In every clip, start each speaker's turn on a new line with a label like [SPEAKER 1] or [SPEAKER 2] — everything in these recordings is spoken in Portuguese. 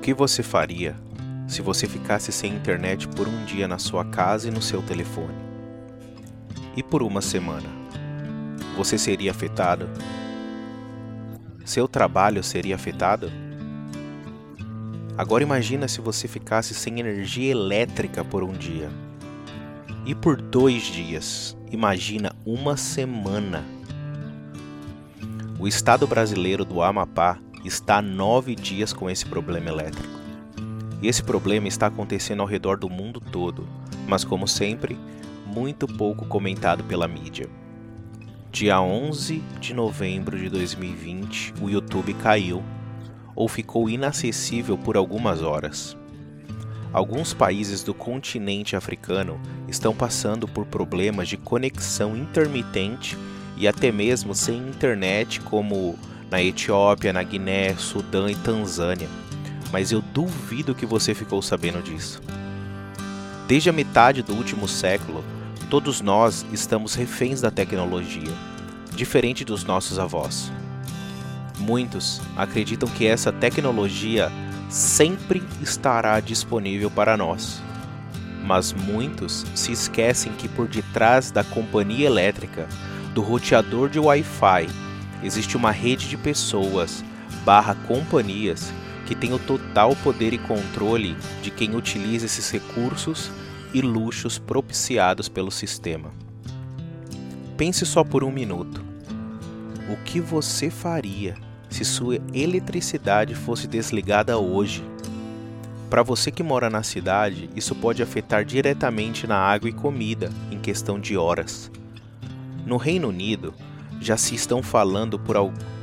[SPEAKER 1] que você faria se você ficasse sem internet por um dia na sua casa e no seu telefone? E por uma semana? Você seria afetado? Seu trabalho seria afetado? Agora imagina se você ficasse sem energia elétrica por um dia. E por dois dias, imagina uma semana. O estado brasileiro do Amapá está há nove dias com esse problema elétrico. Esse problema está acontecendo ao redor do mundo todo, mas como sempre, muito pouco comentado pela mídia. Dia 11 de novembro de 2020, o YouTube caiu ou ficou inacessível por algumas horas. Alguns países do continente africano estão passando por problemas de conexão intermitente e até mesmo sem internet, como na Etiópia, na Guiné, Sudão e Tanzânia. Mas eu duvido que você ficou sabendo disso. Desde a metade do último século, todos nós estamos reféns da tecnologia, diferente dos nossos avós. Muitos acreditam que essa tecnologia sempre estará disponível para nós. Mas muitos se esquecem que por detrás da companhia elétrica, do roteador de Wi-Fi, existe uma rede de pessoas barra companhias que tem o total poder e controle de quem utiliza esses recursos e luxos propiciados pelo sistema. Pense só por um minuto. O que você faria se sua eletricidade fosse desligada hoje. Para você que mora na cidade, isso pode afetar diretamente na água e comida em questão de horas. No Reino Unido, já se estão falando por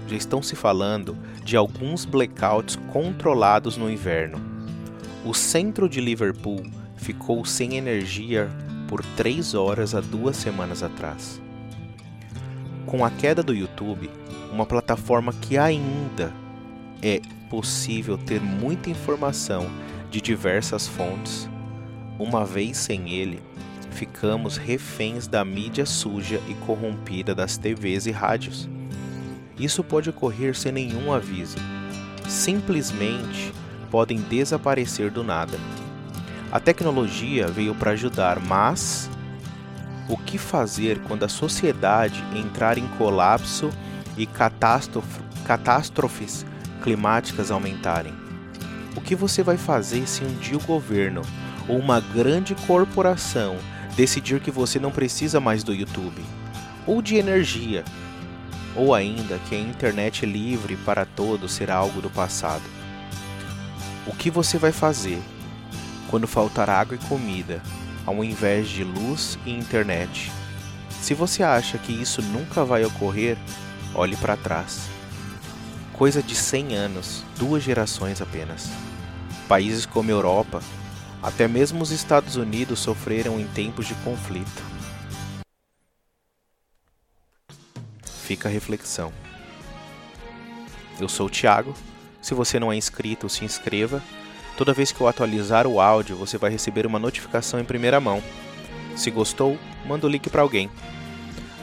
[SPEAKER 1] já estão se falando de alguns blackouts controlados no inverno. O centro de Liverpool ficou sem energia por três horas há duas semanas atrás. Com a queda do YouTube, uma plataforma que ainda é possível ter muita informação de diversas fontes, uma vez sem ele, ficamos reféns da mídia suja e corrompida das TVs e rádios. Isso pode ocorrer sem nenhum aviso. Simplesmente podem desaparecer do nada. A tecnologia veio para ajudar, mas o que fazer quando a sociedade entrar em colapso e catástrofes climáticas aumentarem? O que você vai fazer se um dia o governo ou uma grande corporação decidir que você não precisa mais do YouTube, ou de energia, ou ainda que a internet livre para todos será algo do passado? O que você vai fazer quando faltar água e comida, ao invés de luz e internet? Se você acha que isso nunca vai ocorrer, Olhe para trás. Coisa de 100 anos, duas gerações apenas. Países como Europa, até mesmo os Estados Unidos sofreram em tempos de conflito. Fica a reflexão. Eu sou o Thiago. Se você não é inscrito, se inscreva. Toda vez que eu atualizar o áudio, você vai receber uma notificação em primeira mão. Se gostou, manda o link para alguém.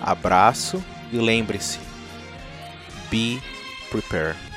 [SPEAKER 1] Abraço e lembre-se, be prepared.